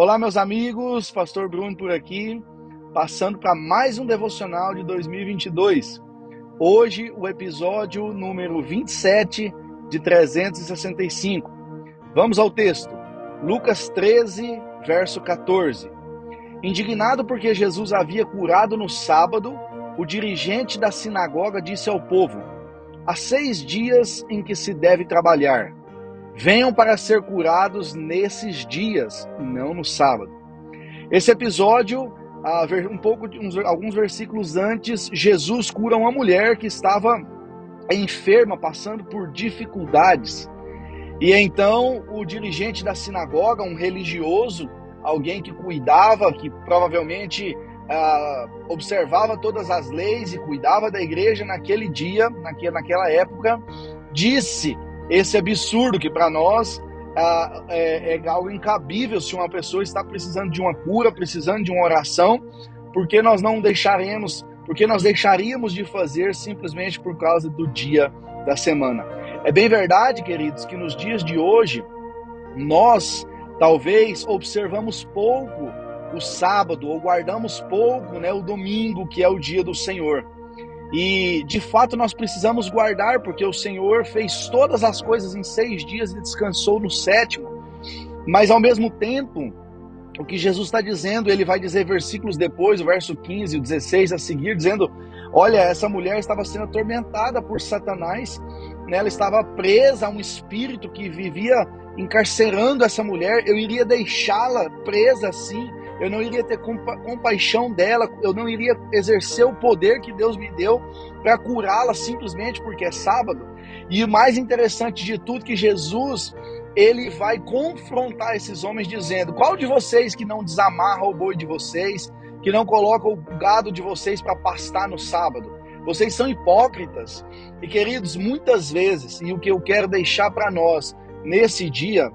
Olá, meus amigos, Pastor Bruno por aqui, passando para mais um devocional de 2022. Hoje, o episódio número 27 de 365. Vamos ao texto. Lucas 13, verso 14. Indignado porque Jesus havia curado no sábado, o dirigente da sinagoga disse ao povo: Há seis dias em que se deve trabalhar Venham para ser curados nesses dias, não no sábado. Esse episódio, um pouco, uns, alguns versículos antes, Jesus cura uma mulher que estava enferma, passando por dificuldades. E então o dirigente da sinagoga, um religioso, alguém que cuidava, que provavelmente uh, observava todas as leis e cuidava da igreja naquele dia, naquela época, disse esse absurdo que para nós ah, é, é, algo incabível se uma pessoa está precisando de uma cura, precisando de uma oração, porque nós não deixaremos, porque nós deixaríamos de fazer simplesmente por causa do dia da semana. É bem verdade, queridos, que nos dias de hoje nós talvez observamos pouco o sábado ou guardamos pouco, né, o domingo, que é o dia do Senhor. E de fato nós precisamos guardar, porque o Senhor fez todas as coisas em seis dias e descansou no sétimo. Mas ao mesmo tempo, o que Jesus está dizendo, ele vai dizer versículos depois, o verso 15 e o 16 a seguir, dizendo: Olha, essa mulher estava sendo atormentada por Satanás, né? ela estava presa a um espírito que vivia encarcerando essa mulher, eu iria deixá-la presa assim eu não iria ter compa compaixão dela, eu não iria exercer o poder que Deus me deu para curá-la simplesmente porque é sábado. E o mais interessante de tudo que Jesus ele vai confrontar esses homens dizendo: qual de vocês que não desamarra o boi de vocês, que não coloca o gado de vocês para pastar no sábado? Vocês são hipócritas. E queridos, muitas vezes, e o que eu quero deixar para nós nesse dia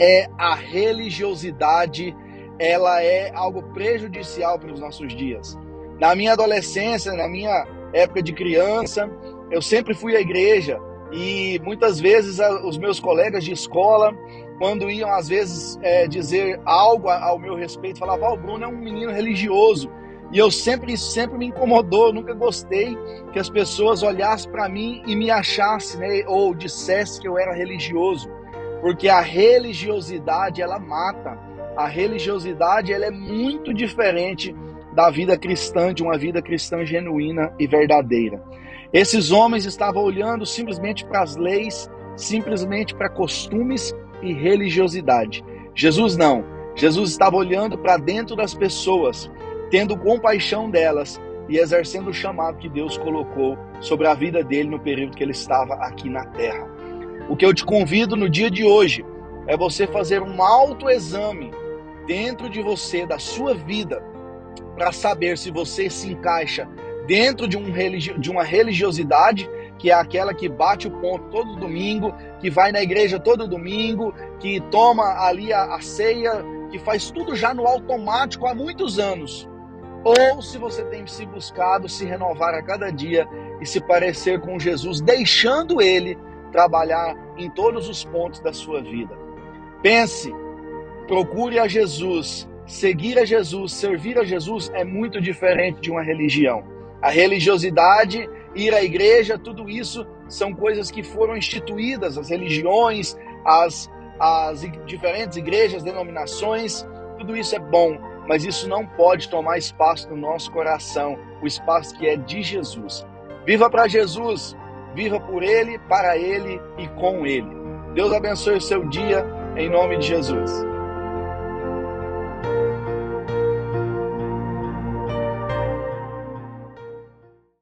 é a religiosidade ela é algo prejudicial para os nossos dias. Na minha adolescência, na minha época de criança, eu sempre fui à igreja e muitas vezes os meus colegas de escola, quando iam às vezes é, dizer algo ao meu respeito, falavam: o Bruno é um menino religioso. E eu sempre, sempre me incomodou, eu nunca gostei que as pessoas olhassem para mim e me achassem, né, ou dissessem que eu era religioso, porque a religiosidade ela mata a religiosidade ela é muito diferente da vida cristã, de uma vida cristã genuína e verdadeira. Esses homens estavam olhando simplesmente para as leis, simplesmente para costumes e religiosidade. Jesus não. Jesus estava olhando para dentro das pessoas, tendo compaixão delas e exercendo o chamado que Deus colocou sobre a vida dele no período que ele estava aqui na terra. O que eu te convido no dia de hoje é você fazer um autoexame dentro de você, da sua vida, para saber se você se encaixa dentro de, um religi de uma religiosidade, que é aquela que bate o ponto todo domingo, que vai na igreja todo domingo, que toma ali a, a ceia, que faz tudo já no automático há muitos anos. Ou se você tem se buscado se renovar a cada dia e se parecer com Jesus, deixando ele trabalhar em todos os pontos da sua vida. Pense procure a Jesus, seguir a Jesus, servir a Jesus é muito diferente de uma religião. A religiosidade, ir à igreja, tudo isso são coisas que foram instituídas, as religiões, as, as diferentes igrejas, denominações, tudo isso é bom, mas isso não pode tomar espaço no nosso coração, o espaço que é de Jesus. Viva para Jesus, viva por Ele, para Ele e com Ele. Deus abençoe o seu dia, em nome de Jesus.